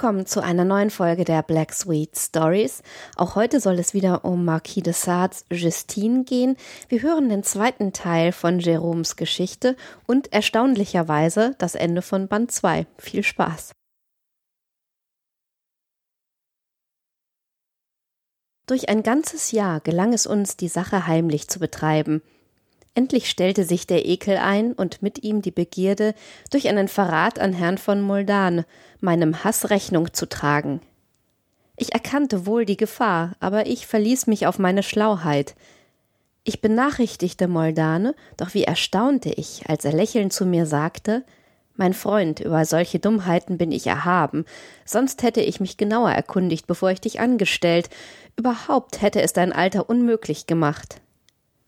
Willkommen zu einer neuen Folge der Black Sweet Stories. Auch heute soll es wieder um Marquis de Sardes Justine gehen. Wir hören den zweiten Teil von Jérômes Geschichte und erstaunlicherweise das Ende von Band 2. Viel Spaß! Durch ein ganzes Jahr gelang es uns, die Sache heimlich zu betreiben – Endlich stellte sich der Ekel ein und mit ihm die Begierde, durch einen Verrat an Herrn von Moldan meinem Hass Rechnung zu tragen. Ich erkannte wohl die Gefahr, aber ich verließ mich auf meine Schlauheit. Ich benachrichtigte Moldane, doch wie erstaunte ich, als er lächelnd zu mir sagte, mein Freund, über solche Dummheiten bin ich erhaben, sonst hätte ich mich genauer erkundigt, bevor ich dich angestellt, überhaupt hätte es dein Alter unmöglich gemacht.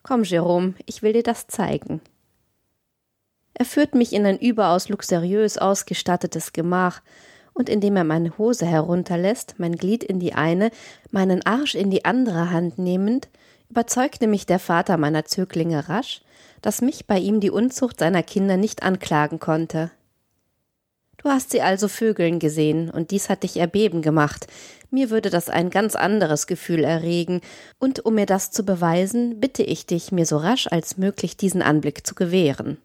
Komm, Jerome, ich will dir das zeigen. Er führt mich in ein überaus luxuriös ausgestattetes Gemach, und indem er meine Hose herunterlässt, mein Glied in die eine, meinen Arsch in die andere Hand nehmend, überzeugte mich der Vater meiner Zöglinge rasch, dass mich bei ihm die Unzucht seiner Kinder nicht anklagen konnte. Du hast sie also vögeln gesehen, und dies hat dich erbeben gemacht, mir würde das ein ganz anderes Gefühl erregen, und um mir das zu beweisen, bitte ich dich, mir so rasch als möglich diesen Anblick zu gewähren.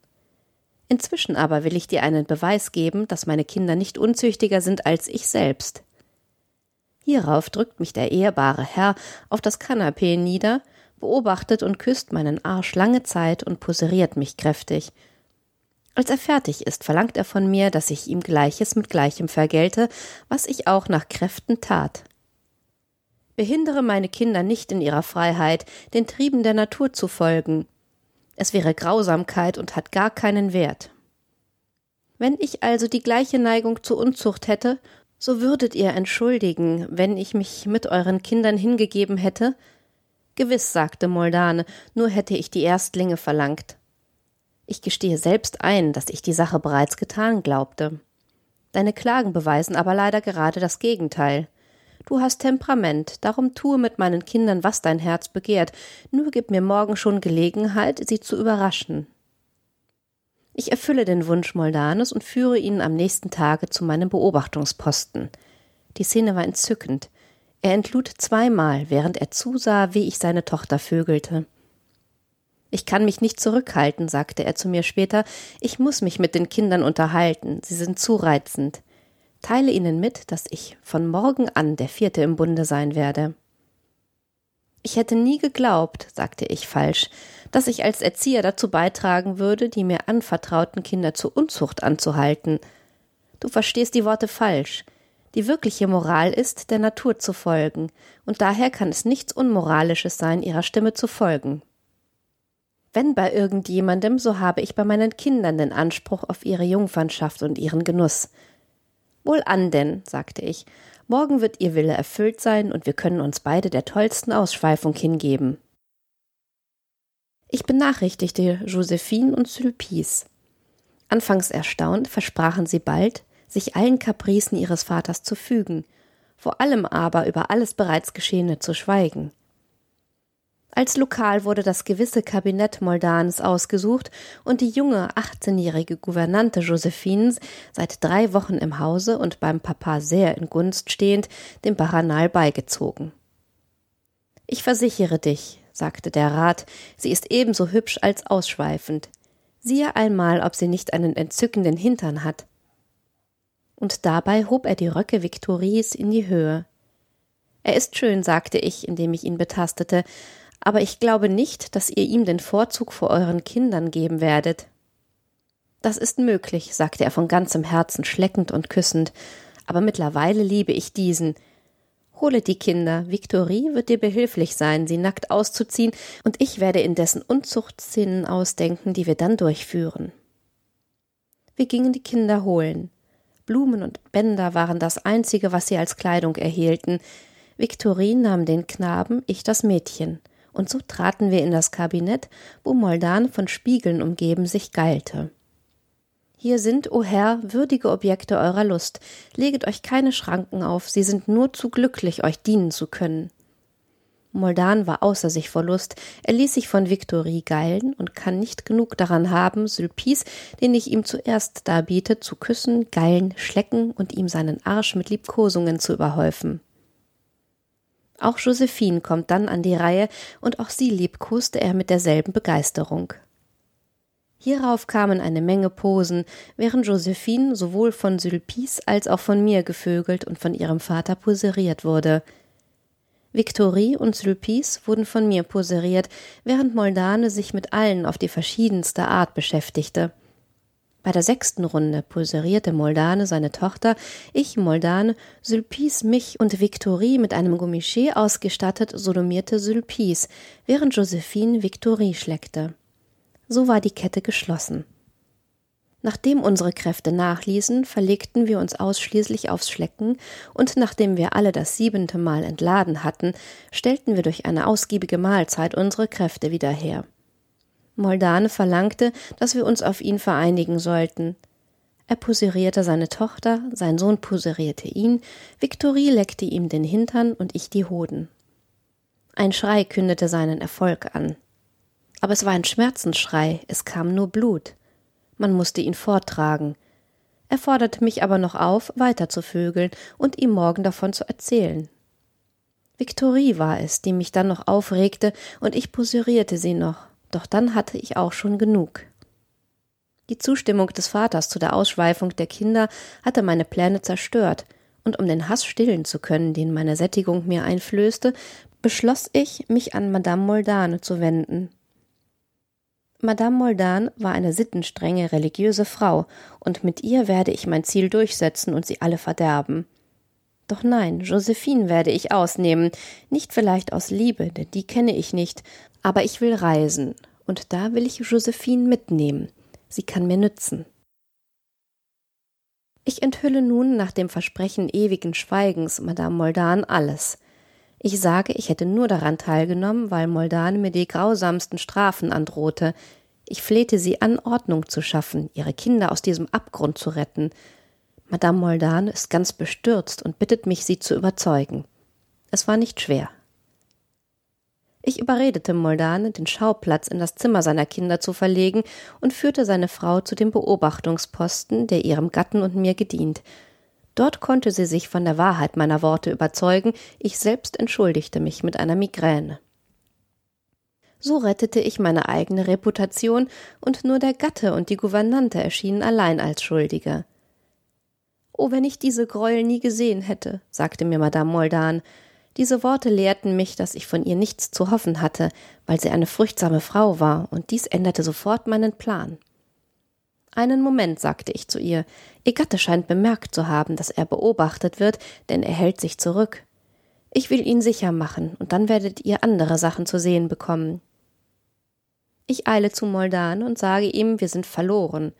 Inzwischen aber will ich dir einen Beweis geben, dass meine Kinder nicht unzüchtiger sind als ich selbst. Hierauf drückt mich der ehrbare Herr auf das Kanapee nieder, beobachtet und küsst meinen Arsch lange Zeit und poseriert mich kräftig. Als er fertig ist, verlangt er von mir, dass ich ihm Gleiches mit Gleichem vergelte, was ich auch nach Kräften tat. Behindere meine Kinder nicht in ihrer Freiheit, den Trieben der Natur zu folgen. Es wäre Grausamkeit und hat gar keinen Wert. Wenn ich also die gleiche Neigung zur Unzucht hätte, so würdet ihr entschuldigen, wenn ich mich mit euren Kindern hingegeben hätte? Gewiss, sagte Moldane, nur hätte ich die Erstlinge verlangt. Ich gestehe selbst ein, dass ich die Sache bereits getan glaubte. Deine Klagen beweisen aber leider gerade das Gegenteil. Du hast Temperament, darum tue mit meinen Kindern, was dein Herz begehrt, nur gib mir morgen schon Gelegenheit, sie zu überraschen. Ich erfülle den Wunsch Moldanes und führe ihn am nächsten Tage zu meinem Beobachtungsposten. Die Szene war entzückend. Er entlud zweimal, während er zusah, wie ich seine Tochter vögelte. Ich kann mich nicht zurückhalten, sagte er zu mir später, ich muss mich mit den Kindern unterhalten, sie sind zu reizend. Teile ihnen mit, dass ich von morgen an der vierte im Bunde sein werde. Ich hätte nie geglaubt, sagte ich falsch, dass ich als Erzieher dazu beitragen würde, die mir anvertrauten Kinder zur Unzucht anzuhalten. Du verstehst die Worte falsch. Die wirkliche Moral ist, der Natur zu folgen, und daher kann es nichts Unmoralisches sein, ihrer Stimme zu folgen. Wenn bei irgendjemandem, so habe ich bei meinen Kindern den Anspruch auf ihre Jungfernschaft und ihren Genuss. Wohlan denn, sagte ich, morgen wird ihr Wille erfüllt sein und wir können uns beide der tollsten Ausschweifung hingeben. Ich benachrichtigte Josephine und Sulpice. Anfangs erstaunt versprachen sie bald, sich allen Kapricen ihres Vaters zu fügen, vor allem aber über alles bereits Geschehene zu schweigen. Als Lokal wurde das gewisse Kabinett Moldans ausgesucht und die junge 18-jährige Gouvernante Josephines, seit drei Wochen im Hause und beim Papa sehr in Gunst stehend, dem Baranal beigezogen. Ich versichere dich, sagte der Rat, sie ist ebenso hübsch als ausschweifend. Siehe einmal, ob sie nicht einen entzückenden Hintern hat. Und dabei hob er die Röcke Viktories in die Höhe. Er ist schön, sagte ich, indem ich ihn betastete, aber ich glaube nicht, dass ihr ihm den Vorzug vor euren Kindern geben werdet. Das ist möglich, sagte er von ganzem Herzen schleckend und küssend, aber mittlerweile liebe ich diesen. Hole die Kinder, Victorie wird dir behilflich sein, sie nackt auszuziehen, und ich werde indessen Unzuchtszenen ausdenken, die wir dann durchführen. Wir gingen die Kinder holen. Blumen und Bänder waren das einzige, was sie als Kleidung erhielten. Victorie nahm den Knaben, ich das Mädchen und so traten wir in das Kabinett, wo Moldan von Spiegeln umgeben sich geilte. Hier sind, o Herr, würdige Objekte eurer Lust, leget euch keine Schranken auf, sie sind nur zu glücklich, euch dienen zu können. Moldan war außer sich vor Lust. Er ließ sich von Victorie geilen und kann nicht genug daran haben, Sulpice, den ich ihm zuerst darbiete, zu küssen, geilen, schlecken und ihm seinen Arsch mit Liebkosungen zu überhäufen. Auch Josephine kommt dann an die Reihe, und auch sie liebkoste er mit derselben Begeisterung. Hierauf kamen eine Menge Posen, während Josephine sowohl von Sulpice als auch von mir gevögelt und von ihrem Vater poseriert wurde – Victorie und Sulpice wurden von mir poseriert, während Moldane sich mit allen auf die verschiedenste Art beschäftigte. Bei der sechsten Runde poserierte Moldane seine Tochter, ich Moldane, Sulpice mich und Victorie mit einem Gummiché ausgestattet sodomierte Sulpice, während Josephine Victorie schleckte. So war die Kette geschlossen. Nachdem unsere Kräfte nachließen, verlegten wir uns ausschließlich aufs Schlecken, und nachdem wir alle das siebente Mal entladen hatten, stellten wir durch eine ausgiebige Mahlzeit unsere Kräfte wieder her. Moldane verlangte, dass wir uns auf ihn vereinigen sollten. Er poserierte seine Tochter, sein Sohn poserierte ihn, Viktorie leckte ihm den Hintern und ich die Hoden. Ein Schrei kündete seinen Erfolg an. Aber es war ein Schmerzensschrei, es kam nur Blut man musste ihn forttragen. Er forderte mich aber noch auf, weiter zu vögeln und ihm morgen davon zu erzählen. Victorie war es, die mich dann noch aufregte, und ich poserierte sie noch, doch dann hatte ich auch schon genug. Die Zustimmung des Vaters zu der Ausschweifung der Kinder hatte meine Pläne zerstört, und um den Hass stillen zu können, den meine Sättigung mir einflößte, beschloss ich, mich an Madame Moldane zu wenden. Madame Moldan war eine sittenstrenge religiöse Frau, und mit ihr werde ich mein Ziel durchsetzen und sie alle verderben. Doch nein, Josephine werde ich ausnehmen, nicht vielleicht aus Liebe, denn die kenne ich nicht, aber ich will reisen, und da will ich Josephine mitnehmen. Sie kann mir nützen. Ich enthülle nun nach dem Versprechen ewigen Schweigens Madame Moldan alles. Ich sage, ich hätte nur daran teilgenommen, weil Moldane mir die grausamsten Strafen androhte. Ich flehte sie an, Ordnung zu schaffen, ihre Kinder aus diesem Abgrund zu retten. Madame Moldane ist ganz bestürzt und bittet mich, sie zu überzeugen. Es war nicht schwer. Ich überredete Moldane, den Schauplatz in das Zimmer seiner Kinder zu verlegen und führte seine Frau zu dem Beobachtungsposten, der ihrem Gatten und mir gedient. Dort konnte sie sich von der Wahrheit meiner Worte überzeugen, ich selbst entschuldigte mich mit einer Migräne. So rettete ich meine eigene Reputation, und nur der Gatte und die Gouvernante erschienen allein als Schuldige. Oh, wenn ich diese Gräuel nie gesehen hätte, sagte mir Madame Moldan. Diese Worte lehrten mich, dass ich von ihr nichts zu hoffen hatte, weil sie eine furchtsame Frau war, und dies änderte sofort meinen Plan. Einen Moment, sagte ich zu ihr. Ihr Gatte scheint bemerkt zu haben, dass er beobachtet wird, denn er hält sich zurück. Ich will ihn sicher machen, und dann werdet ihr andere Sachen zu sehen bekommen. Ich eile zu Moldan und sage ihm, wir sind verloren.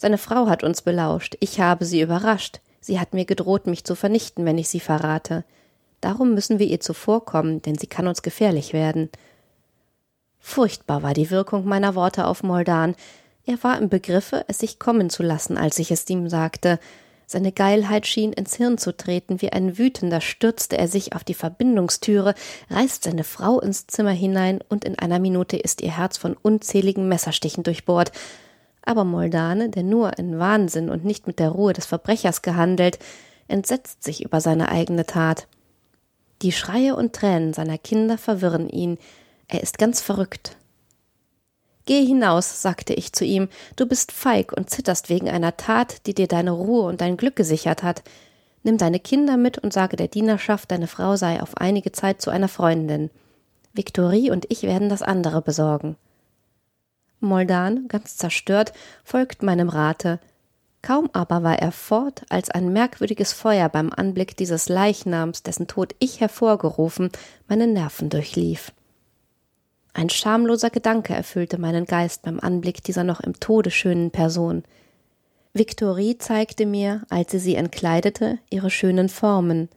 Seine Frau hat uns belauscht, ich habe sie überrascht. Sie hat mir gedroht, mich zu vernichten, wenn ich sie verrate. Darum müssen wir ihr zuvorkommen, denn sie kann uns gefährlich werden. Furchtbar war die Wirkung meiner Worte auf Moldan. Er war im Begriffe, es sich kommen zu lassen, als ich es ihm sagte. Seine Geilheit schien ins Hirn zu treten, wie ein Wütender stürzte er sich auf die Verbindungstüre, reißt seine Frau ins Zimmer hinein, und in einer Minute ist ihr Herz von unzähligen Messerstichen durchbohrt. Aber Moldane, der nur in Wahnsinn und nicht mit der Ruhe des Verbrechers gehandelt, entsetzt sich über seine eigene Tat. Die Schreie und Tränen seiner Kinder verwirren ihn, er ist ganz verrückt. Geh hinaus, sagte ich zu ihm, du bist feig und zitterst wegen einer Tat, die dir deine Ruhe und dein Glück gesichert hat. Nimm deine Kinder mit und sage der Dienerschaft, deine Frau sei auf einige Zeit zu einer Freundin. Victorie und ich werden das andere besorgen. Moldan, ganz zerstört, folgt meinem Rate. Kaum aber war er fort, als ein merkwürdiges Feuer beim Anblick dieses Leichnams, dessen Tod ich hervorgerufen, meine Nerven durchlief. Ein schamloser Gedanke erfüllte meinen Geist beim Anblick dieser noch im Tode schönen Person. Victorie zeigte mir, als sie sie entkleidete, ihre schönen Formen.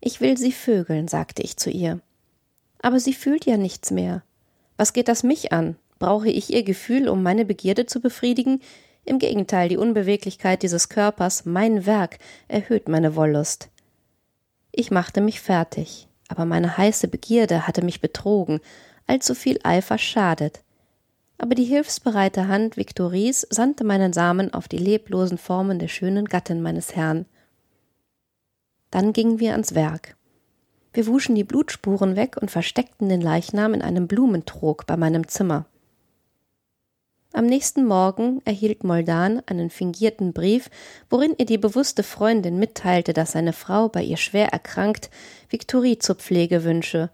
Ich will sie vögeln, sagte ich zu ihr. Aber sie fühlt ja nichts mehr. Was geht das mich an? Brauche ich ihr Gefühl, um meine Begierde zu befriedigen? Im Gegenteil, die Unbeweglichkeit dieses Körpers, mein Werk, erhöht meine Wollust. Ich machte mich fertig. aber meine heiße Begierde hatte mich betrogen, allzu viel Eifer schadet. Aber die hilfsbereite Hand Viktories sandte meinen Samen auf die leblosen Formen der schönen Gattin meines Herrn. Dann gingen wir ans Werk. Wir wuschen die Blutspuren weg und versteckten den Leichnam in einem Blumentrog bei meinem Zimmer. Am nächsten Morgen erhielt Moldan einen fingierten Brief, worin ihr die bewusste Freundin mitteilte, dass seine Frau bei ihr schwer erkrankt Viktorie zur Pflege wünsche.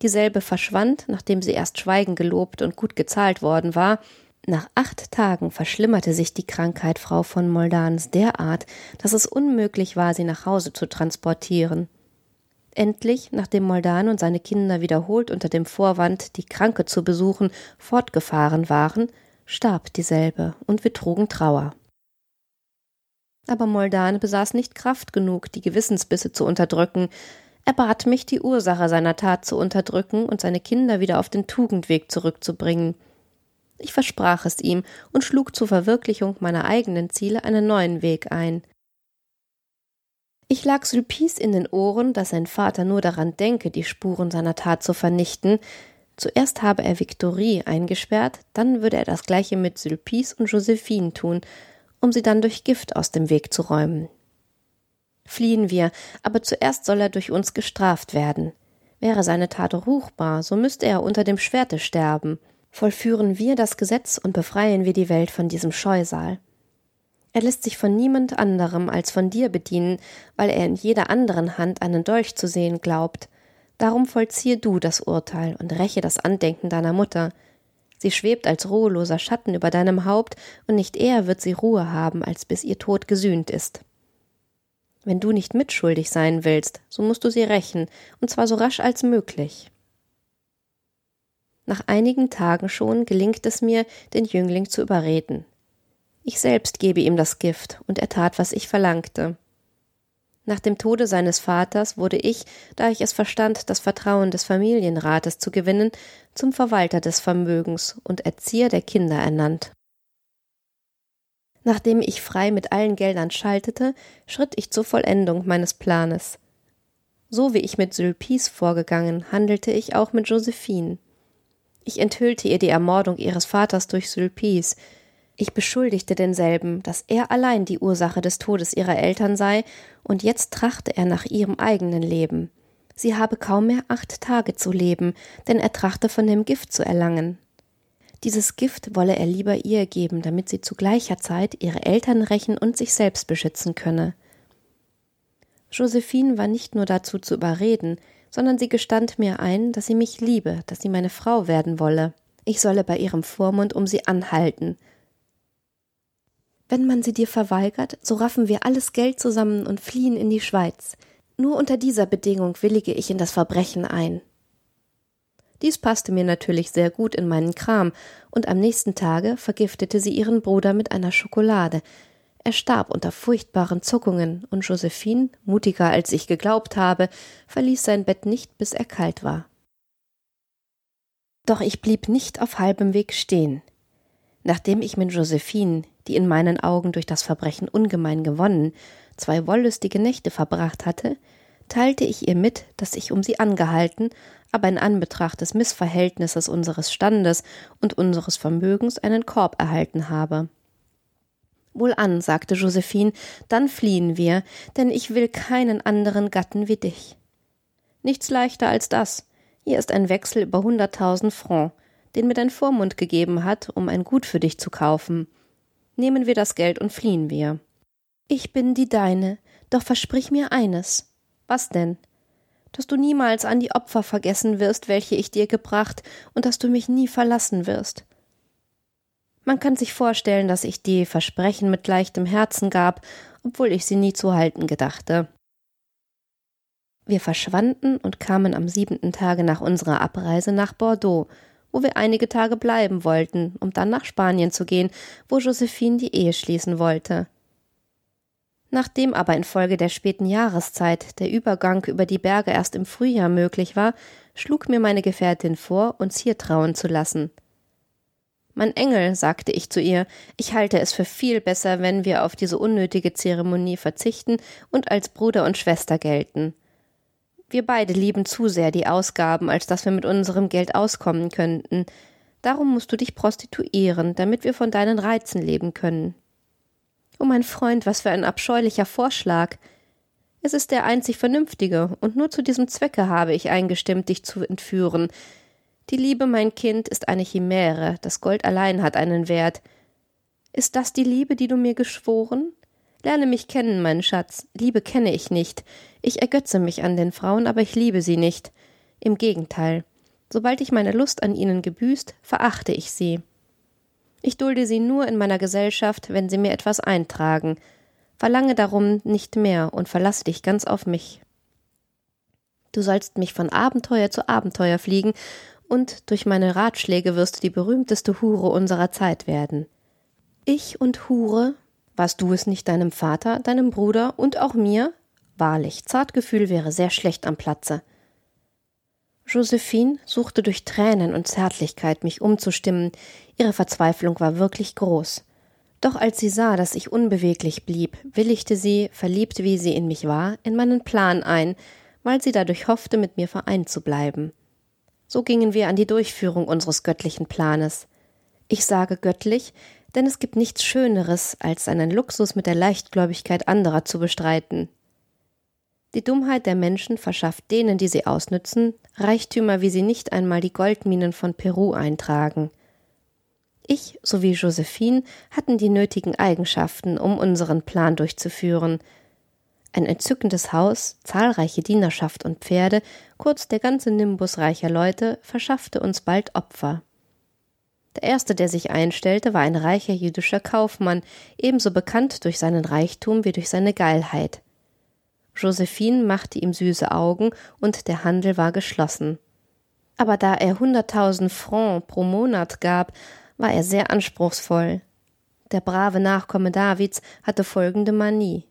Dieselbe verschwand, nachdem sie erst schweigen gelobt und gut gezahlt worden war. Nach acht Tagen verschlimmerte sich die Krankheit Frau von Moldans derart, dass es unmöglich war, sie nach Hause zu transportieren. Endlich, nachdem Moldan und seine Kinder wiederholt unter dem Vorwand, die Kranke zu besuchen, fortgefahren waren, starb dieselbe, und wir trugen Trauer. Aber Moldan besaß nicht Kraft genug, die Gewissensbisse zu unterdrücken. Er bat mich, die Ursache seiner Tat zu unterdrücken und seine Kinder wieder auf den Tugendweg zurückzubringen. Ich versprach es ihm und schlug zur Verwirklichung meiner eigenen Ziele einen neuen Weg ein. Ich lag Sulpice in den Ohren, dass sein Vater nur daran denke, die Spuren seiner Tat zu vernichten, Zuerst habe er Victorie eingesperrt, dann würde er das gleiche mit Sulpice und Josephine tun, um sie dann durch Gift aus dem Weg zu räumen. Fliehen wir, aber zuerst soll er durch uns gestraft werden. Wäre seine Tat ruchbar, so müsste er unter dem Schwerte sterben. Vollführen wir das Gesetz und befreien wir die Welt von diesem Scheusal. Er lässt sich von niemand anderem als von dir bedienen, weil er in jeder anderen Hand einen Dolch zu sehen glaubt. Darum vollziehe du das Urteil und räche das Andenken deiner Mutter. Sie schwebt als ruheloser Schatten über deinem Haupt, und nicht eher wird sie Ruhe haben, als bis ihr Tod gesühnt ist. Wenn du nicht mitschuldig sein willst, so musst du sie rächen, und zwar so rasch als möglich. Nach einigen Tagen schon gelingt es mir, den Jüngling zu überreden. Ich selbst gebe ihm das Gift, und er tat, was ich verlangte. Nach dem Tode seines Vaters wurde ich, da ich es verstand, das Vertrauen des Familienrates zu gewinnen, zum Verwalter des Vermögens und Erzieher der Kinder ernannt. Nachdem ich frei mit allen Geldern schaltete, schritt ich zur Vollendung meines Planes. So wie ich mit Sulpice vorgegangen, handelte ich auch mit Josephine. Ich enthüllte ihr die Ermordung ihres Vaters durch Sulpice, ich beschuldigte denselben, dass er allein die Ursache des Todes ihrer Eltern sei, und jetzt trachte er nach ihrem eigenen Leben. Sie habe kaum mehr acht Tage zu leben, denn er trachte von dem Gift zu erlangen. Dieses Gift wolle er lieber ihr geben, damit sie zu gleicher Zeit ihre Eltern rächen und sich selbst beschützen könne. Josephine war nicht nur dazu zu überreden, sondern sie gestand mir ein, dass sie mich liebe, dass sie meine Frau werden wolle. Ich solle bei ihrem Vormund um sie anhalten, wenn man sie dir verweigert, so raffen wir alles Geld zusammen und fliehen in die Schweiz. Nur unter dieser Bedingung willige ich in das Verbrechen ein. Dies passte mir natürlich sehr gut in meinen Kram, und am nächsten Tage vergiftete sie ihren Bruder mit einer Schokolade. Er starb unter furchtbaren Zuckungen, und Josephine, mutiger als ich geglaubt habe, verließ sein Bett nicht, bis er kalt war. Doch ich blieb nicht auf halbem Weg stehen. Nachdem ich mit Josephine, die in meinen Augen durch das Verbrechen ungemein gewonnen, zwei wollüstige Nächte verbracht hatte, teilte ich ihr mit, dass ich um sie angehalten, aber in Anbetracht des Missverhältnisses unseres Standes und unseres Vermögens einen Korb erhalten habe. Wohlan, sagte Josephine, dann fliehen wir, denn ich will keinen anderen Gatten wie dich. Nichts leichter als das. Hier ist ein Wechsel über hunderttausend Francs den mir dein Vormund gegeben hat, um ein Gut für dich zu kaufen. Nehmen wir das Geld und fliehen wir. Ich bin die deine, doch versprich mir eines. Was denn? Dass du niemals an die Opfer vergessen wirst, welche ich dir gebracht, und dass du mich nie verlassen wirst. Man kann sich vorstellen, dass ich die Versprechen mit leichtem Herzen gab, obwohl ich sie nie zu halten gedachte. Wir verschwanden und kamen am siebenten Tage nach unserer Abreise nach Bordeaux, wo wir einige Tage bleiben wollten, um dann nach Spanien zu gehen, wo Josephine die Ehe schließen wollte. Nachdem aber infolge der späten Jahreszeit der Übergang über die Berge erst im Frühjahr möglich war, schlug mir meine Gefährtin vor, uns hier trauen zu lassen. Mein Engel, sagte ich zu ihr, ich halte es für viel besser, wenn wir auf diese unnötige Zeremonie verzichten und als Bruder und Schwester gelten. Wir beide lieben zu sehr die Ausgaben, als dass wir mit unserem Geld auskommen könnten. Darum musst du dich prostituieren, damit wir von deinen Reizen leben können. Oh mein Freund, was für ein abscheulicher Vorschlag. Es ist der einzig vernünftige, und nur zu diesem Zwecke habe ich eingestimmt, dich zu entführen. Die Liebe, mein Kind, ist eine Chimäre, das Gold allein hat einen Wert. Ist das die Liebe, die du mir geschworen? Lerne mich kennen, mein Schatz. Liebe kenne ich nicht. Ich ergötze mich an den Frauen, aber ich liebe sie nicht. Im Gegenteil. Sobald ich meine Lust an ihnen gebüßt, verachte ich sie. Ich dulde sie nur in meiner Gesellschaft, wenn sie mir etwas eintragen. Verlange darum nicht mehr und verlasse dich ganz auf mich. Du sollst mich von Abenteuer zu Abenteuer fliegen, und durch meine Ratschläge wirst du die berühmteste Hure unserer Zeit werden. Ich und Hure warst du es nicht deinem Vater, deinem Bruder und auch mir? Wahrlich, Zartgefühl wäre sehr schlecht am Platze. Josephine suchte durch Tränen und Zärtlichkeit mich umzustimmen, ihre Verzweiflung war wirklich groß. Doch als sie sah, dass ich unbeweglich blieb, willigte sie, verliebt wie sie in mich war, in meinen Plan ein, weil sie dadurch hoffte, mit mir vereint zu bleiben. So gingen wir an die Durchführung unseres göttlichen Planes. Ich sage göttlich, denn es gibt nichts Schöneres, als seinen Luxus mit der Leichtgläubigkeit anderer zu bestreiten. Die Dummheit der Menschen verschafft denen, die sie ausnützen, Reichtümer, wie sie nicht einmal die Goldminen von Peru eintragen. Ich sowie Josephine hatten die nötigen Eigenschaften, um unseren Plan durchzuführen. Ein entzückendes Haus, zahlreiche Dienerschaft und Pferde, kurz der ganze Nimbus reicher Leute, verschaffte uns bald Opfer. Der erste, der sich einstellte, war ein reicher jüdischer Kaufmann, ebenso bekannt durch seinen Reichtum wie durch seine Geilheit. Josephine machte ihm süße Augen und der Handel war geschlossen. Aber da er hunderttausend Francs pro Monat gab, war er sehr anspruchsvoll. Der brave Nachkomme Davids hatte folgende Manie.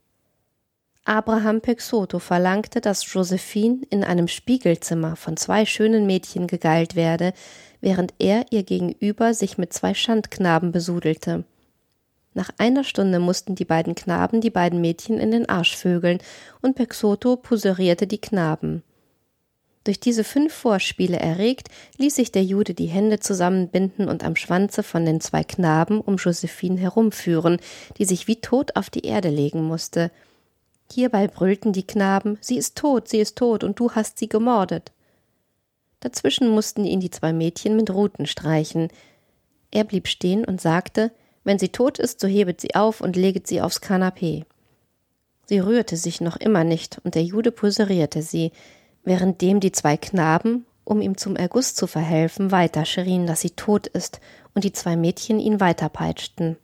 Abraham Pexoto verlangte, dass Josephine in einem Spiegelzimmer von zwei schönen Mädchen gegeilt werde, während er ihr gegenüber sich mit zwei Schandknaben besudelte. Nach einer Stunde mussten die beiden Knaben die beiden Mädchen in den Arsch vögeln, und Pexoto puserierte die Knaben. Durch diese fünf Vorspiele erregt, ließ sich der Jude die Hände zusammenbinden und am Schwanze von den zwei Knaben um Josephine herumführen, die sich wie tot auf die Erde legen musste. Hierbei brüllten die Knaben Sie ist tot, sie ist tot, und du hast sie gemordet. Dazwischen mussten ihn die zwei Mädchen mit Ruten streichen. Er blieb stehen und sagte, wenn sie tot ist, so hebet sie auf und leget sie aufs Kanapee. Sie rührte sich noch immer nicht, und der Jude poserierte sie, währenddem die zwei Knaben, um ihm zum Erguss zu verhelfen, weiter schrien, dass sie tot ist, und die zwei Mädchen ihn weiterpeitschten.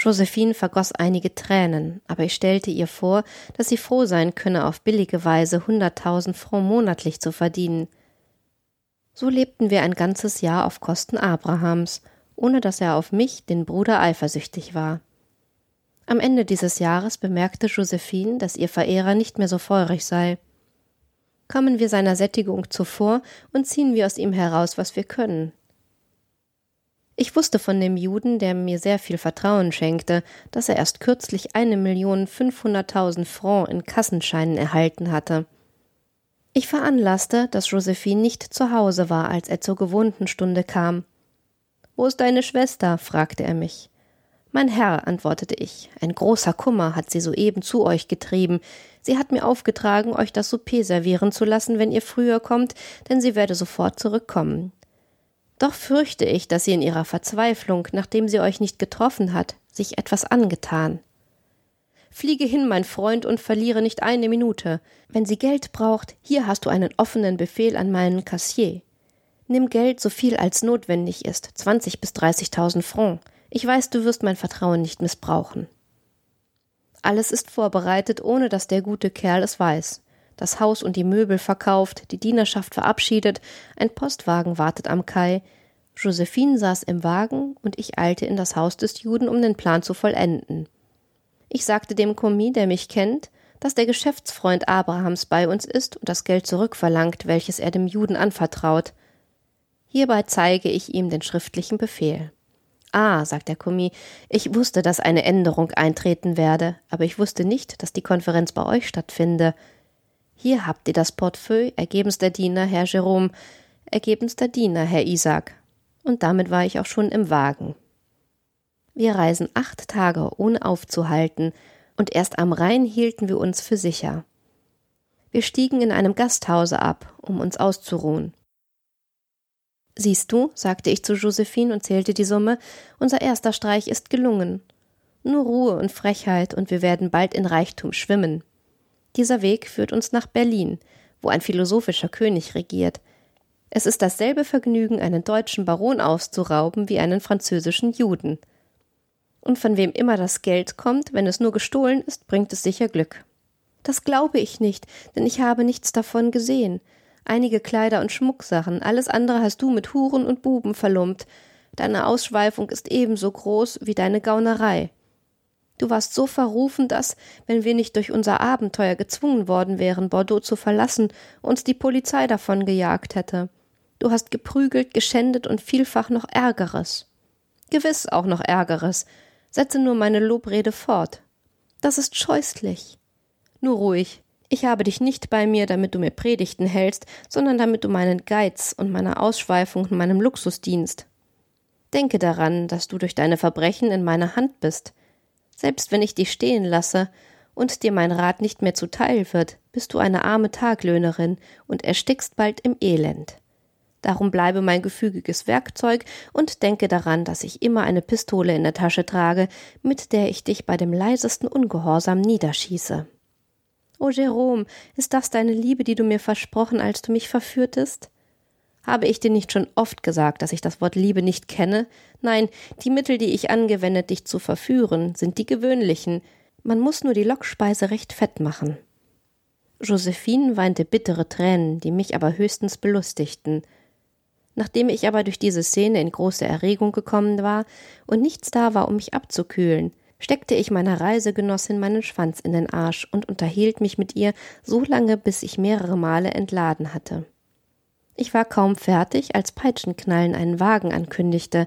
Josephine vergoß einige Tränen, aber ich stellte ihr vor, dass sie froh sein könne, auf billige Weise hunderttausend Francs monatlich zu verdienen. So lebten wir ein ganzes Jahr auf Kosten Abrahams, ohne dass er auf mich, den Bruder, eifersüchtig war. Am Ende dieses Jahres bemerkte Josephine, dass ihr Verehrer nicht mehr so feurig sei. Kommen wir seiner Sättigung zuvor und ziehen wir aus ihm heraus, was wir können. Ich wusste von dem Juden, der mir sehr viel Vertrauen schenkte, dass er erst kürzlich eine Million fünfhunderttausend Francs in Kassenscheinen erhalten hatte. Ich veranlasste, dass Josephine nicht zu Hause war, als er zur gewohnten Stunde kam. Wo ist deine Schwester? fragte er mich. Mein Herr, antwortete ich, ein großer Kummer hat sie soeben zu euch getrieben. Sie hat mir aufgetragen, euch das Souper servieren zu lassen, wenn ihr früher kommt, denn sie werde sofort zurückkommen. Doch fürchte ich, dass sie in ihrer Verzweiflung, nachdem sie euch nicht getroffen hat, sich etwas angetan. Fliege hin, mein Freund, und verliere nicht eine Minute. Wenn sie Geld braucht, hier hast du einen offenen Befehl an meinen Kassier. Nimm Geld so viel als notwendig ist, zwanzig bis dreißigtausend Francs. Ich weiß, du wirst mein Vertrauen nicht missbrauchen. Alles ist vorbereitet, ohne dass der gute Kerl es weiß. Das Haus und die Möbel verkauft, die Dienerschaft verabschiedet, ein Postwagen wartet am Kai. Josephine saß im Wagen und ich eilte in das Haus des Juden, um den Plan zu vollenden. Ich sagte dem Kommis, der mich kennt, dass der Geschäftsfreund Abrahams bei uns ist und das Geld zurückverlangt, welches er dem Juden anvertraut. Hierbei zeige ich ihm den schriftlichen Befehl. Ah, sagt der Kommis, ich wusste, dass eine Änderung eintreten werde, aber ich wusste nicht, dass die Konferenz bei euch stattfinde. Hier habt ihr das Portefeuille, ergebenster Diener, Herr Jerome, ergebenster Diener, Herr Isaac. Und damit war ich auch schon im Wagen. Wir reisen acht Tage ohne aufzuhalten, und erst am Rhein hielten wir uns für sicher. Wir stiegen in einem Gasthause ab, um uns auszuruhen. Siehst du, sagte ich zu Josephine und zählte die Summe, unser erster Streich ist gelungen. Nur Ruhe und Frechheit, und wir werden bald in Reichtum schwimmen. Dieser Weg führt uns nach Berlin, wo ein philosophischer König regiert. Es ist dasselbe Vergnügen, einen deutschen Baron auszurauben wie einen französischen Juden. Und von wem immer das Geld kommt, wenn es nur gestohlen ist, bringt es sicher Glück. Das glaube ich nicht, denn ich habe nichts davon gesehen. Einige Kleider und Schmucksachen, alles andere hast du mit Huren und Buben verlumpt. Deine Ausschweifung ist ebenso groß wie deine Gaunerei. Du warst so verrufen, dass, wenn wir nicht durch unser Abenteuer gezwungen worden wären, Bordeaux zu verlassen, uns die Polizei davon gejagt hätte. Du hast geprügelt, geschändet und vielfach noch Ärgeres. Gewiss auch noch Ärgeres. Setze nur meine Lobrede fort. Das ist scheußlich. Nur ruhig. Ich habe dich nicht bei mir, damit du mir Predigten hältst, sondern damit du meinen Geiz und meiner Ausschweifung und meinem Luxus dienst. Denke daran, dass du durch deine Verbrechen in meiner Hand bist. Selbst wenn ich dich stehen lasse und dir mein Rat nicht mehr zuteil wird, bist du eine arme Taglöhnerin und erstickst bald im Elend. Darum bleibe mein gefügiges Werkzeug und denke daran, dass ich immer eine Pistole in der Tasche trage, mit der ich dich bei dem leisesten Ungehorsam niederschieße. O Jerome, ist das deine Liebe, die du mir versprochen, als du mich verführtest? Habe ich dir nicht schon oft gesagt, dass ich das Wort Liebe nicht kenne? Nein, die Mittel, die ich angewendet, dich zu verführen, sind die gewöhnlichen. Man muss nur die Lockspeise recht fett machen. Josephine weinte bittere Tränen, die mich aber höchstens belustigten. Nachdem ich aber durch diese Szene in große Erregung gekommen war und nichts da war, um mich abzukühlen, steckte ich meiner Reisegenossin meinen Schwanz in den Arsch und unterhielt mich mit ihr so lange, bis ich mehrere Male entladen hatte. Ich war kaum fertig, als Peitschenknallen einen Wagen ankündigte.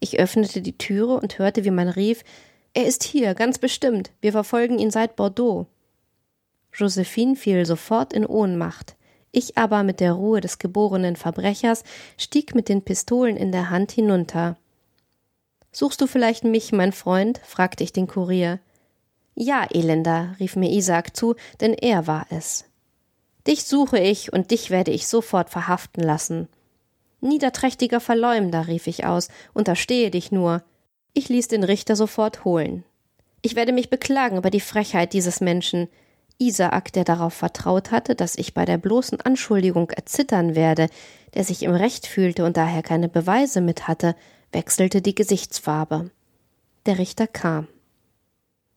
Ich öffnete die Türe und hörte, wie man rief Er ist hier, ganz bestimmt. Wir verfolgen ihn seit Bordeaux. Josephine fiel sofort in Ohnmacht. Ich aber mit der Ruhe des geborenen Verbrechers stieg mit den Pistolen in der Hand hinunter. Suchst du vielleicht mich, mein Freund? fragte ich den Kurier. Ja, Elender, rief mir Isaac zu, denn er war es. Dich suche ich und dich werde ich sofort verhaften lassen. Niederträchtiger Verleumder, rief ich aus, unterstehe dich nur. Ich ließ den Richter sofort holen. Ich werde mich beklagen über die Frechheit dieses Menschen. Isaak, der darauf vertraut hatte, dass ich bei der bloßen Anschuldigung erzittern werde, der sich im Recht fühlte und daher keine Beweise mit hatte, wechselte die Gesichtsfarbe. Der Richter kam.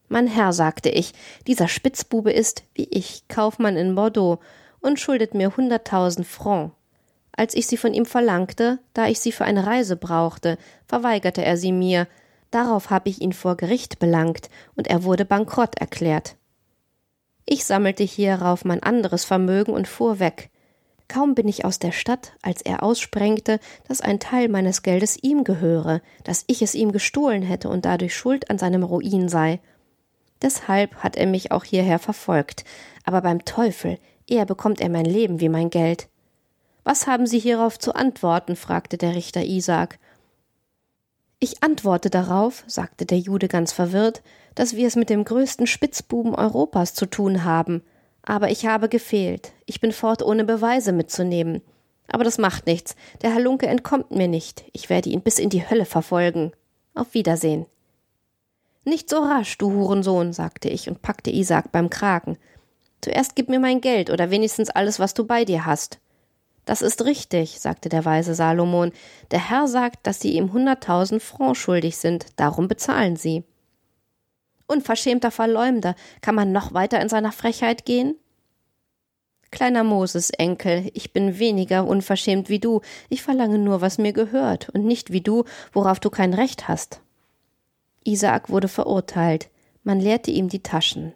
Mein Herr, sagte ich, dieser Spitzbube ist, wie ich, Kaufmann in Bordeaux und schuldet mir hunderttausend Francs. Als ich sie von ihm verlangte, da ich sie für eine Reise brauchte, verweigerte er sie mir. Darauf habe ich ihn vor Gericht belangt, und er wurde bankrott erklärt. Ich sammelte hierauf mein anderes Vermögen und fuhr weg. Kaum bin ich aus der Stadt, als er aussprengte, dass ein Teil meines Geldes ihm gehöre, dass ich es ihm gestohlen hätte und dadurch schuld an seinem Ruin sei. Deshalb hat er mich auch hierher verfolgt. Aber beim Teufel, eher bekommt er mein Leben wie mein Geld. Was haben Sie hierauf zu antworten? fragte der Richter Isaac. Ich antworte darauf, sagte der Jude ganz verwirrt, dass wir es mit dem größten Spitzbuben Europas zu tun haben. Aber ich habe gefehlt. Ich bin fort, ohne Beweise mitzunehmen. Aber das macht nichts. Der Halunke entkommt mir nicht. Ich werde ihn bis in die Hölle verfolgen. Auf Wiedersehen. Nicht so rasch, du Hurensohn, sagte ich und packte Isaac beim Kragen. Zuerst gib mir mein Geld oder wenigstens alles, was du bei dir hast. Das ist richtig, sagte der weise Salomon. Der Herr sagt, dass Sie ihm hunderttausend Francs schuldig sind, darum bezahlen Sie. Unverschämter Verleumder, kann man noch weiter in seiner Frechheit gehen? Kleiner Moses, Enkel, ich bin weniger unverschämt wie du, ich verlange nur, was mir gehört, und nicht wie du, worauf du kein Recht hast. Isaak wurde verurteilt, man leerte ihm die Taschen.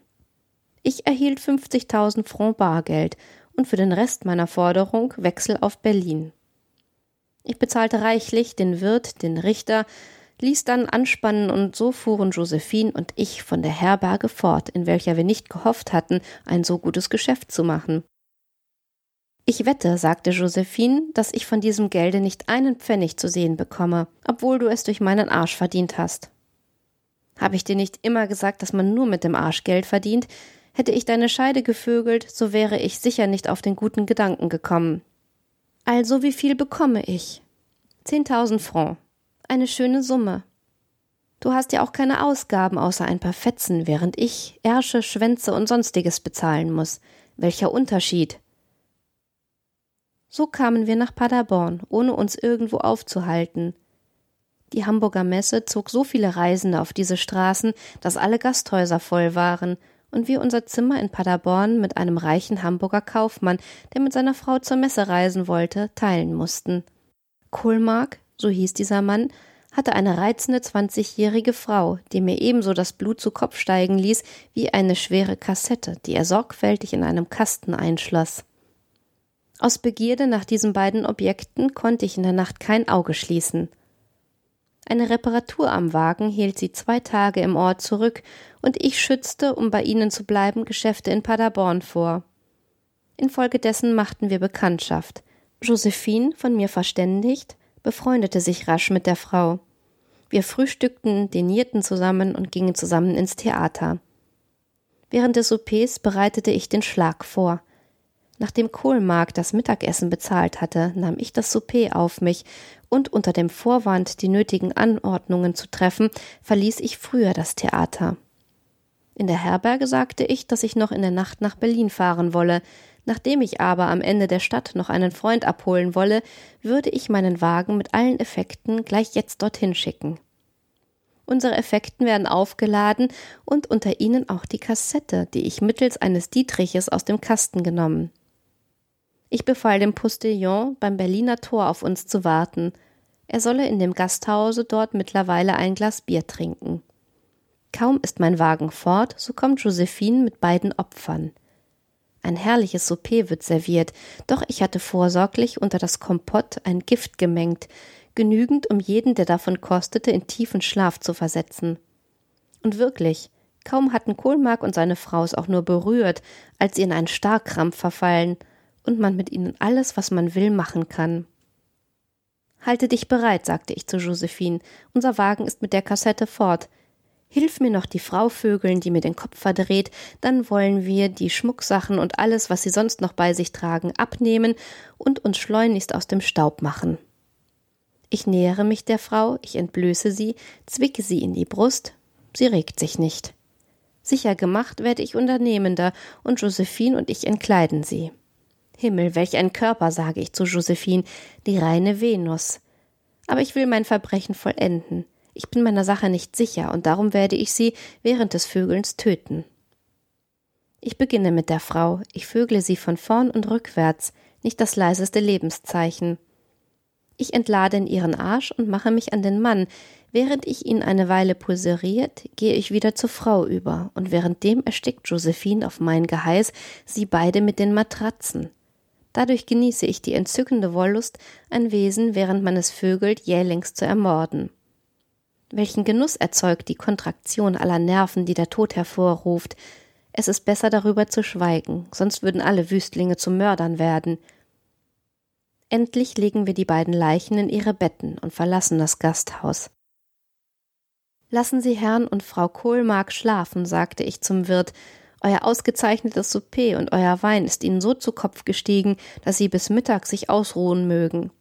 Ich erhielt 50.000 Francs Bargeld und für den Rest meiner Forderung Wechsel auf Berlin. Ich bezahlte reichlich den Wirt, den Richter, ließ dann anspannen und so fuhren Josephine und ich von der Herberge fort, in welcher wir nicht gehofft hatten, ein so gutes Geschäft zu machen. Ich wette, sagte Josephine, dass ich von diesem Gelde nicht einen Pfennig zu sehen bekomme, obwohl du es durch meinen Arsch verdient hast. Habe ich dir nicht immer gesagt, dass man nur mit dem Arsch Geld verdient? Hätte ich deine Scheide gevögelt, so wäre ich sicher nicht auf den guten Gedanken gekommen. Also wie viel bekomme ich? Zehntausend Francs. Eine schöne Summe. Du hast ja auch keine Ausgaben außer ein paar Fetzen, während ich Ärsche, Schwänze und sonstiges bezahlen muss. Welcher Unterschied? So kamen wir nach Paderborn, ohne uns irgendwo aufzuhalten. Die Hamburger Messe zog so viele Reisende auf diese Straßen, dass alle Gasthäuser voll waren, und wir unser Zimmer in Paderborn mit einem reichen Hamburger Kaufmann, der mit seiner Frau zur Messe reisen wollte, teilen mussten. Kohlmark, so hieß dieser Mann, hatte eine reizende zwanzigjährige Frau, die mir ebenso das Blut zu Kopf steigen ließ wie eine schwere Kassette, die er sorgfältig in einem Kasten einschloss. Aus Begierde nach diesen beiden Objekten konnte ich in der Nacht kein Auge schließen. Eine Reparatur am Wagen hielt sie zwei Tage im Ort zurück, und ich schützte, um bei ihnen zu bleiben, Geschäfte in Paderborn vor. Infolgedessen machten wir Bekanntschaft. Josephine, von mir verständigt, befreundete sich rasch mit der Frau. Wir frühstückten, denierten zusammen und gingen zusammen ins Theater. Während des Soupers bereitete ich den Schlag vor – Nachdem Kohlmark das Mittagessen bezahlt hatte, nahm ich das Souper auf mich, und unter dem Vorwand, die nötigen Anordnungen zu treffen, verließ ich früher das Theater. In der Herberge sagte ich, dass ich noch in der Nacht nach Berlin fahren wolle, nachdem ich aber am Ende der Stadt noch einen Freund abholen wolle, würde ich meinen Wagen mit allen Effekten gleich jetzt dorthin schicken. Unsere Effekten werden aufgeladen und unter ihnen auch die Kassette, die ich mittels eines Dietriches aus dem Kasten genommen. Ich befahl dem Postillon, beim Berliner Tor auf uns zu warten. Er solle in dem Gasthause dort mittlerweile ein Glas Bier trinken. Kaum ist mein Wagen fort, so kommt Josephine mit beiden Opfern. Ein herrliches Souper wird serviert, doch ich hatte vorsorglich unter das Kompott ein Gift gemengt, genügend, um jeden, der davon kostete, in tiefen Schlaf zu versetzen. Und wirklich, kaum hatten Kohlmark und seine Frau es auch nur berührt, als sie in einen Starrkrampf verfallen – und man mit ihnen alles, was man will, machen kann. Halte dich bereit, sagte ich zu Josephine. Unser Wagen ist mit der Kassette fort. Hilf mir noch die Frau vögeln, die mir den Kopf verdreht, dann wollen wir die Schmucksachen und alles, was sie sonst noch bei sich tragen, abnehmen und uns schleunigst aus dem Staub machen. Ich nähere mich der Frau, ich entblöße sie, zwicke sie in die Brust, sie regt sich nicht. Sicher gemacht werde ich Unternehmender, und Josephine und ich entkleiden sie. Himmel, welch ein Körper, sage ich zu Josephine, die reine Venus. Aber ich will mein Verbrechen vollenden. Ich bin meiner Sache nicht sicher, und darum werde ich sie während des Vögelns töten. Ich beginne mit der Frau, ich vögle sie von vorn und rückwärts, nicht das leiseste Lebenszeichen. Ich entlade in ihren Arsch und mache mich an den Mann. Während ich ihn eine Weile pulseriert, gehe ich wieder zur Frau über, und währenddem erstickt Josephine auf mein Geheiß sie beide mit den Matratzen. Dadurch genieße ich die entzückende Wollust, ein Wesen, während man es vögelt, jählings zu ermorden. Welchen Genuss erzeugt die Kontraktion aller Nerven, die der Tod hervorruft. Es ist besser darüber zu schweigen, sonst würden alle Wüstlinge zu Mördern werden. Endlich legen wir die beiden Leichen in ihre Betten und verlassen das Gasthaus. Lassen Sie Herrn und Frau Kohlmark schlafen, sagte ich zum Wirt, euer ausgezeichnetes Souper und euer Wein ist ihnen so zu Kopf gestiegen, dass sie bis Mittag sich ausruhen mögen.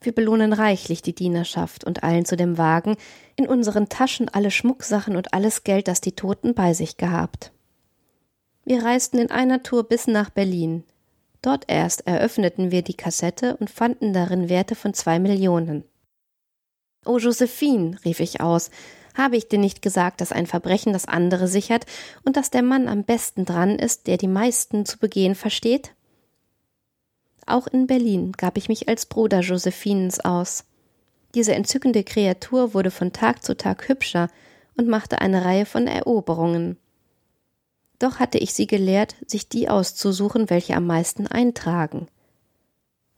Wir belohnen reichlich die Dienerschaft und eilen zu dem Wagen, in unseren Taschen alle Schmucksachen und alles Geld, das die Toten bei sich gehabt. Wir reisten in einer Tour bis nach Berlin. Dort erst eröffneten wir die Kassette und fanden darin Werte von zwei Millionen. O Josephine, rief ich aus, habe ich dir nicht gesagt, dass ein Verbrechen das andere sichert und dass der Mann am besten dran ist, der die meisten zu begehen versteht? Auch in Berlin gab ich mich als Bruder Josephinens aus. Diese entzückende Kreatur wurde von Tag zu Tag hübscher und machte eine Reihe von Eroberungen. Doch hatte ich sie gelehrt, sich die auszusuchen, welche am meisten eintragen.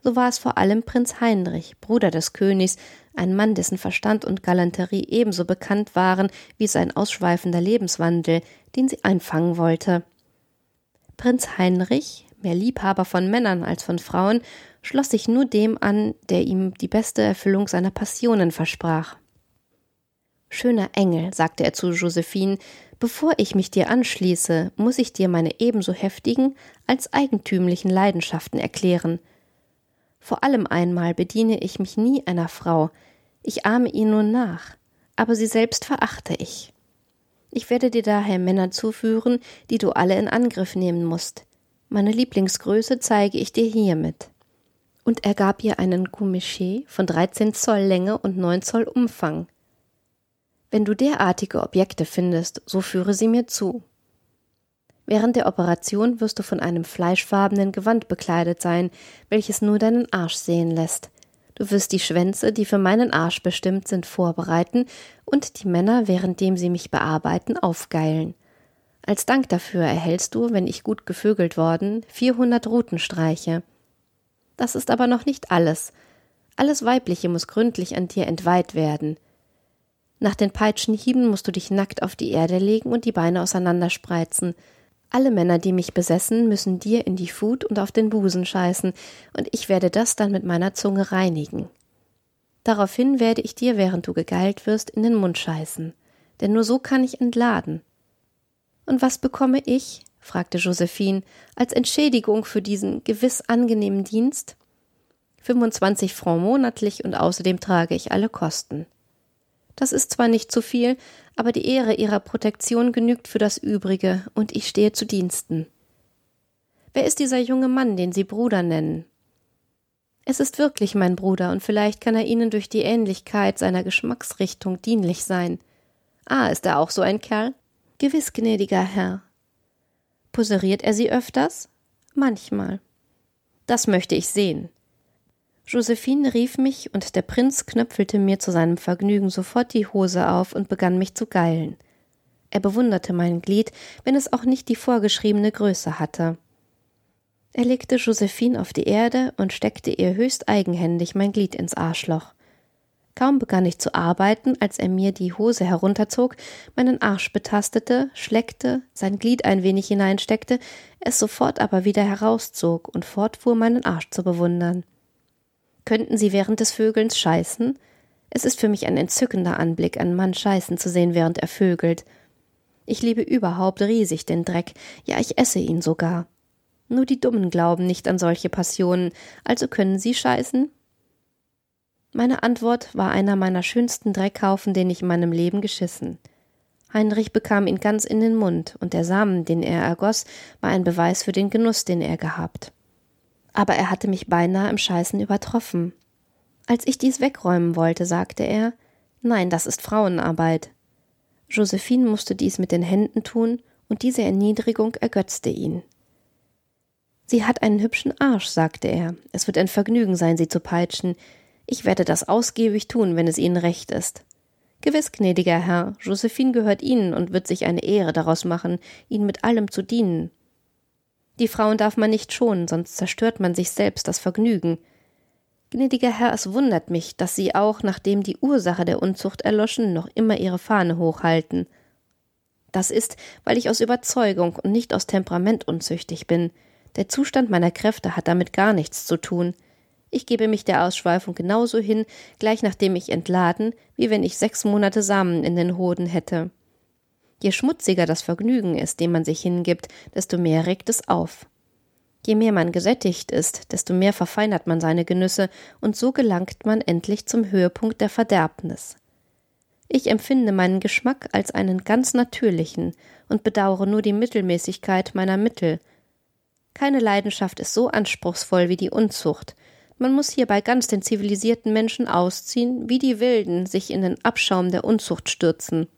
So war es vor allem Prinz Heinrich, Bruder des Königs, ein Mann, dessen Verstand und Galanterie ebenso bekannt waren wie sein ausschweifender Lebenswandel, den sie einfangen wollte. Prinz Heinrich, mehr Liebhaber von Männern als von Frauen, schloss sich nur dem an, der ihm die beste Erfüllung seiner Passionen versprach. Schöner Engel, sagte er zu Josephine, bevor ich mich dir anschließe, muss ich dir meine ebenso heftigen als eigentümlichen Leidenschaften erklären. Vor allem einmal bediene ich mich nie einer Frau, ich ahme ihr nur nach, aber sie selbst verachte ich. Ich werde dir daher Männer zuführen, die du alle in Angriff nehmen musst. Meine Lieblingsgröße zeige ich dir hiermit. Und er gab ihr einen Goumechet von 13 Zoll Länge und 9 Zoll Umfang. Wenn du derartige Objekte findest, so führe sie mir zu. Während der Operation wirst du von einem fleischfarbenen Gewand bekleidet sein, welches nur deinen Arsch sehen lässt. Du wirst die Schwänze, die für meinen Arsch bestimmt sind, vorbereiten und die Männer, währenddem sie mich bearbeiten, aufgeilen. Als Dank dafür erhältst du, wenn ich gut gevögelt worden, 400 Rutenstreiche. Das ist aber noch nicht alles. Alles Weibliche muss gründlich an dir entweiht werden. Nach den Peitschenhieben musst du dich nackt auf die Erde legen und die Beine auseinanderspreizen. Alle Männer, die mich besessen, müssen dir in die Fut und auf den Busen scheißen, und ich werde das dann mit meiner Zunge reinigen. Daraufhin werde ich dir, während du gegeilt wirst, in den Mund scheißen, denn nur so kann ich entladen. Und was bekomme ich? fragte Josephine, als Entschädigung für diesen gewiss angenehmen Dienst? 25 Francs monatlich und außerdem trage ich alle Kosten. Das ist zwar nicht zu viel, aber die Ehre ihrer Protektion genügt für das Übrige, und ich stehe zu Diensten. Wer ist dieser junge Mann, den Sie Bruder nennen? Es ist wirklich mein Bruder, und vielleicht kann er Ihnen durch die Ähnlichkeit seiner Geschmacksrichtung dienlich sein. Ah, ist er auch so ein Kerl? Gewiss, gnädiger Herr. Poseriert er Sie öfters? Manchmal. Das möchte ich sehen. Josephine rief mich, und der Prinz knöpfelte mir zu seinem Vergnügen sofort die Hose auf und begann mich zu geilen. Er bewunderte mein Glied, wenn es auch nicht die vorgeschriebene Größe hatte. Er legte Josephine auf die Erde und steckte ihr höchst eigenhändig mein Glied ins Arschloch. Kaum begann ich zu arbeiten, als er mir die Hose herunterzog, meinen Arsch betastete, schleckte, sein Glied ein wenig hineinsteckte, es sofort aber wieder herauszog und fortfuhr, meinen Arsch zu bewundern. Könnten Sie während des Vögelns scheißen? Es ist für mich ein entzückender Anblick, einen Mann scheißen zu sehen, während er vögelt. Ich liebe überhaupt riesig den Dreck, ja, ich esse ihn sogar. Nur die Dummen glauben nicht an solche Passionen, also können Sie scheißen? Meine Antwort war einer meiner schönsten Dreckhaufen, den ich in meinem Leben geschissen. Heinrich bekam ihn ganz in den Mund, und der Samen, den er ergoss, war ein Beweis für den Genuss, den er gehabt aber er hatte mich beinahe im Scheißen übertroffen. Als ich dies wegräumen wollte, sagte er Nein, das ist Frauenarbeit. Josephine musste dies mit den Händen tun, und diese Erniedrigung ergötzte ihn. Sie hat einen hübschen Arsch, sagte er. Es wird ein Vergnügen sein, sie zu peitschen. Ich werde das ausgiebig tun, wenn es Ihnen recht ist. Gewiss, gnädiger Herr, Josephine gehört Ihnen und wird sich eine Ehre daraus machen, Ihnen mit allem zu dienen. Die Frauen darf man nicht schonen, sonst zerstört man sich selbst das Vergnügen. Gnädiger Herr, es wundert mich, dass Sie auch, nachdem die Ursache der Unzucht erloschen, noch immer Ihre Fahne hochhalten. Das ist, weil ich aus Überzeugung und nicht aus Temperament unzüchtig bin. Der Zustand meiner Kräfte hat damit gar nichts zu tun. Ich gebe mich der Ausschweifung genauso hin, gleich nachdem ich entladen, wie wenn ich sechs Monate Samen in den Hoden hätte. Je schmutziger das Vergnügen ist, dem man sich hingibt, desto mehr regt es auf. Je mehr man gesättigt ist, desto mehr verfeinert man seine Genüsse, und so gelangt man endlich zum Höhepunkt der Verderbnis. Ich empfinde meinen Geschmack als einen ganz natürlichen und bedauere nur die Mittelmäßigkeit meiner Mittel. Keine Leidenschaft ist so anspruchsvoll wie die Unzucht. Man muss hierbei ganz den zivilisierten Menschen ausziehen, wie die Wilden sich in den Abschaum der Unzucht stürzen.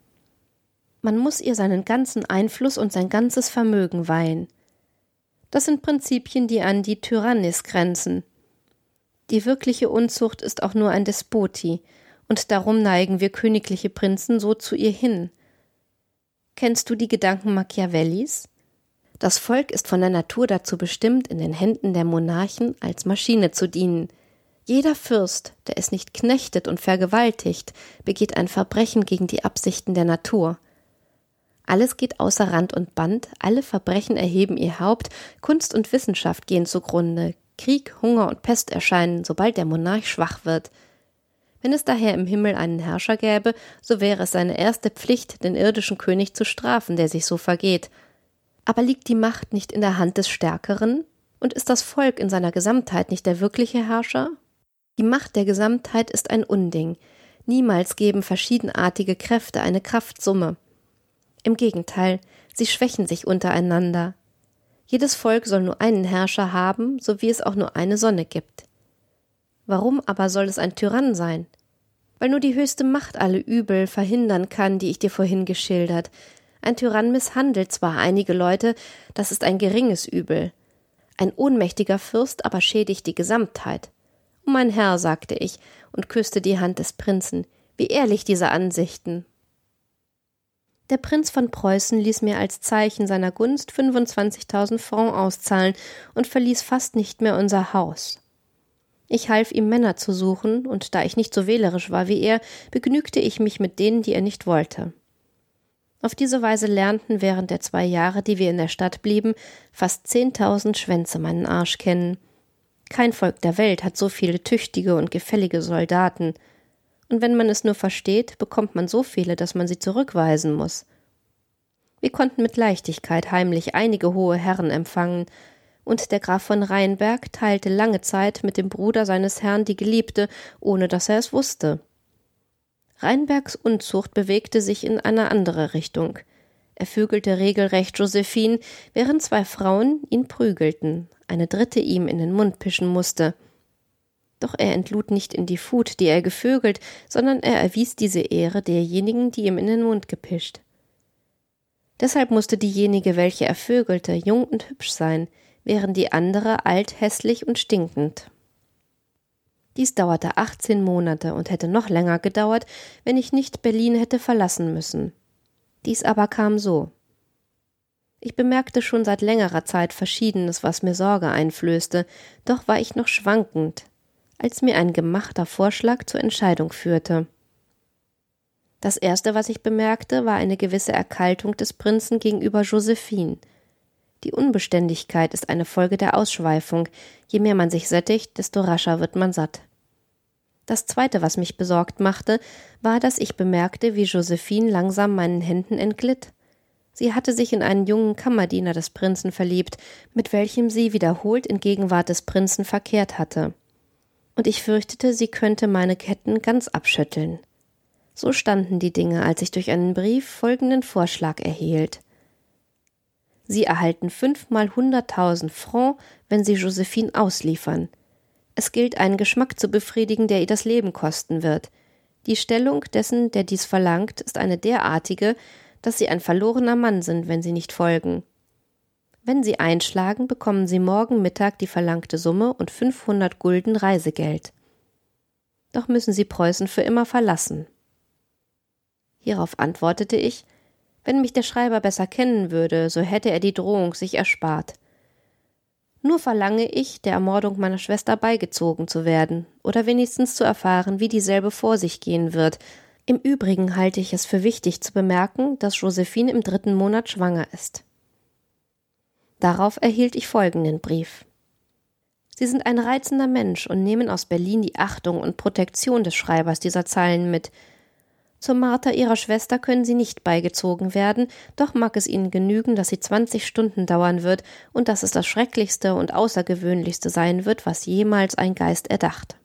Man muss ihr seinen ganzen Einfluss und sein ganzes Vermögen weihen. Das sind Prinzipien, die an die Tyrannis grenzen. Die wirkliche Unzucht ist auch nur ein Despoti, und darum neigen wir königliche Prinzen so zu ihr hin. Kennst du die Gedanken Machiavellis? Das Volk ist von der Natur dazu bestimmt, in den Händen der Monarchen als Maschine zu dienen. Jeder Fürst, der es nicht knechtet und vergewaltigt, begeht ein Verbrechen gegen die Absichten der Natur. Alles geht außer Rand und Band, alle Verbrechen erheben ihr Haupt, Kunst und Wissenschaft gehen zugrunde, Krieg, Hunger und Pest erscheinen, sobald der Monarch schwach wird. Wenn es daher im Himmel einen Herrscher gäbe, so wäre es seine erste Pflicht, den irdischen König zu strafen, der sich so vergeht. Aber liegt die Macht nicht in der Hand des Stärkeren? Und ist das Volk in seiner Gesamtheit nicht der wirkliche Herrscher? Die Macht der Gesamtheit ist ein Unding. Niemals geben verschiedenartige Kräfte eine Kraftsumme. Im Gegenteil, sie schwächen sich untereinander. Jedes Volk soll nur einen Herrscher haben, so wie es auch nur eine Sonne gibt. Warum aber soll es ein Tyrann sein? Weil nur die höchste Macht alle Übel verhindern kann, die ich dir vorhin geschildert, ein Tyrann misshandelt zwar einige Leute, das ist ein geringes Übel. Ein ohnmächtiger Fürst aber schädigt die Gesamtheit. O mein Herr, sagte ich und küsste die Hand des Prinzen, wie ehrlich diese Ansichten. Der Prinz von Preußen ließ mir als Zeichen seiner Gunst 25.000 Francs auszahlen und verließ fast nicht mehr unser Haus. Ich half ihm Männer zu suchen, und da ich nicht so wählerisch war wie er, begnügte ich mich mit denen, die er nicht wollte. Auf diese Weise lernten während der zwei Jahre, die wir in der Stadt blieben, fast zehntausend Schwänze meinen Arsch kennen. Kein Volk der Welt hat so viele tüchtige und gefällige Soldaten. Und wenn man es nur versteht, bekommt man so viele, dass man sie zurückweisen muss. Wir konnten mit Leichtigkeit heimlich einige hohe Herren empfangen, und der Graf von Rheinberg teilte lange Zeit mit dem Bruder seines Herrn die Geliebte, ohne dass er es wusste. Rheinbergs Unzucht bewegte sich in eine andere Richtung. Er vögelte regelrecht Josephine, während zwei Frauen ihn prügelten, eine dritte ihm in den Mund pischen musste. Doch er entlud nicht in die Fut, die er gevögelt, sondern er erwies diese Ehre derjenigen, die ihm in den Mund gepischt. Deshalb musste diejenige, welche er vögelte, jung und hübsch sein, während die andere alt, hässlich und stinkend. Dies dauerte 18 Monate und hätte noch länger gedauert, wenn ich nicht Berlin hätte verlassen müssen. Dies aber kam so. Ich bemerkte schon seit längerer Zeit Verschiedenes, was mir Sorge einflößte, doch war ich noch schwankend, als mir ein gemachter Vorschlag zur Entscheidung führte. Das erste, was ich bemerkte, war eine gewisse Erkaltung des Prinzen gegenüber Josephine. Die Unbeständigkeit ist eine Folge der Ausschweifung. Je mehr man sich sättigt, desto rascher wird man satt. Das zweite, was mich besorgt machte, war, dass ich bemerkte, wie Josephine langsam meinen Händen entglitt. Sie hatte sich in einen jungen Kammerdiener des Prinzen verliebt, mit welchem sie wiederholt in Gegenwart des Prinzen verkehrt hatte. Und ich fürchtete, sie könnte meine Ketten ganz abschütteln. So standen die Dinge, als ich durch einen Brief folgenden Vorschlag erhielt. Sie erhalten fünfmal hunderttausend Francs, wenn Sie Josephine ausliefern. Es gilt, einen Geschmack zu befriedigen, der ihr das Leben kosten wird. Die Stellung dessen, der dies verlangt, ist eine derartige, dass sie ein verlorener Mann sind, wenn sie nicht folgen. Wenn sie einschlagen, bekommen sie morgen Mittag die verlangte Summe und 500 Gulden Reisegeld. Doch müssen sie Preußen für immer verlassen. Hierauf antwortete ich, wenn mich der Schreiber besser kennen würde, so hätte er die Drohung sich erspart. Nur verlange ich, der Ermordung meiner Schwester beigezogen zu werden oder wenigstens zu erfahren, wie dieselbe vor sich gehen wird. Im Übrigen halte ich es für wichtig zu bemerken, dass Josephine im dritten Monat schwanger ist. Darauf erhielt ich folgenden Brief. Sie sind ein reizender Mensch und nehmen aus Berlin die Achtung und Protektion des Schreibers dieser Zeilen mit, zur Marter ihrer Schwester können sie nicht beigezogen werden, doch mag es ihnen genügen, dass sie zwanzig Stunden dauern wird und dass es das Schrecklichste und Außergewöhnlichste sein wird, was jemals ein Geist erdacht.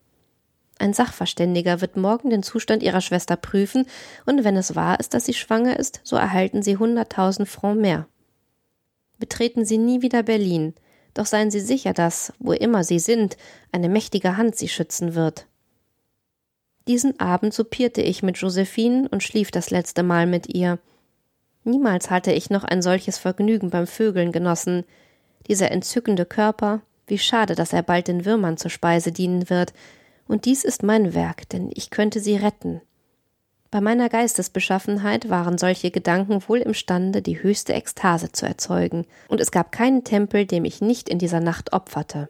Ein Sachverständiger wird morgen den Zustand ihrer Schwester prüfen, und wenn es wahr ist, dass sie schwanger ist, so erhalten sie hunderttausend Francs mehr. Betreten Sie nie wieder Berlin, doch seien Sie sicher, dass, wo immer Sie sind, eine mächtige Hand Sie schützen wird. Diesen Abend soupierte ich mit Josephine und schlief das letzte Mal mit ihr. Niemals hatte ich noch ein solches Vergnügen beim Vögeln genossen. Dieser entzückende Körper, wie schade, dass er bald den Würmern zur Speise dienen wird. Und dies ist mein Werk, denn ich könnte sie retten. Bei meiner Geistesbeschaffenheit waren solche Gedanken wohl imstande, die höchste Ekstase zu erzeugen, und es gab keinen Tempel, dem ich nicht in dieser Nacht opferte.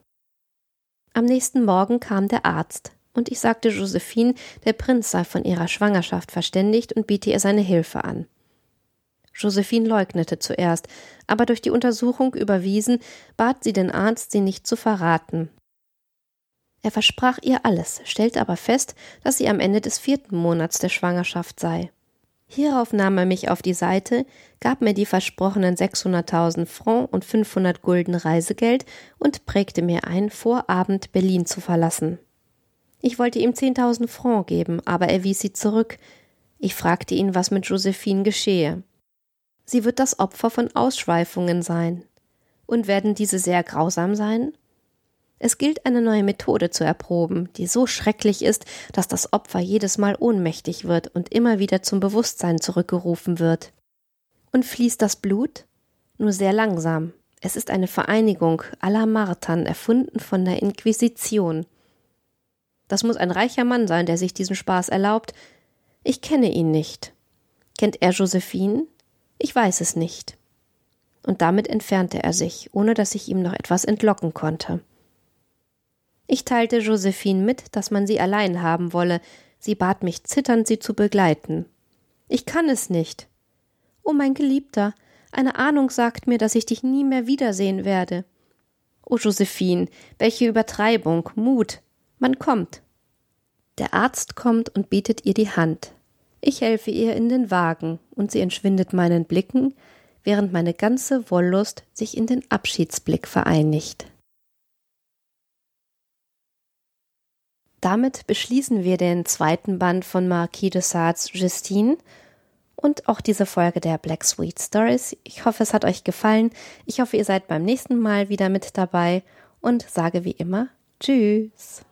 Am nächsten Morgen kam der Arzt, und ich sagte Josephine, der Prinz sei von ihrer Schwangerschaft verständigt und biete ihr seine Hilfe an. Josephine leugnete zuerst, aber durch die Untersuchung überwiesen, bat sie den Arzt, sie nicht zu verraten, er versprach ihr alles, stellte aber fest, dass sie am Ende des vierten Monats der Schwangerschaft sei. Hierauf nahm er mich auf die Seite, gab mir die versprochenen 600.000 Francs und 500 Gulden Reisegeld und prägte mir ein, vor Abend Berlin zu verlassen. Ich wollte ihm 10.000 Francs geben, aber er wies sie zurück. Ich fragte ihn, was mit Josephine geschehe. Sie wird das Opfer von Ausschweifungen sein. Und werden diese sehr grausam sein? Es gilt eine neue Methode zu erproben, die so schrecklich ist, dass das Opfer jedes Mal ohnmächtig wird und immer wieder zum Bewusstsein zurückgerufen wird. Und fließt das Blut? Nur sehr langsam. Es ist eine Vereinigung aller Martern, erfunden von der Inquisition. Das muss ein reicher Mann sein, der sich diesen Spaß erlaubt. Ich kenne ihn nicht. Kennt er Josephine? Ich weiß es nicht. Und damit entfernte er sich, ohne dass ich ihm noch etwas entlocken konnte. Ich teilte Josephine mit, dass man sie allein haben wolle. Sie bat mich zitternd, sie zu begleiten. Ich kann es nicht. Oh mein Geliebter, eine Ahnung sagt mir, dass ich dich nie mehr wiedersehen werde. Oh Josephine, welche Übertreibung, Mut. Man kommt. Der Arzt kommt und bietet ihr die Hand. Ich helfe ihr in den Wagen, und sie entschwindet meinen Blicken, während meine ganze Wollust sich in den Abschiedsblick vereinigt. Damit beschließen wir den zweiten Band von Marquis de Sardes Justine und auch diese Folge der Black Sweet Stories. Ich hoffe, es hat euch gefallen. Ich hoffe, ihr seid beim nächsten Mal wieder mit dabei und sage wie immer Tschüss.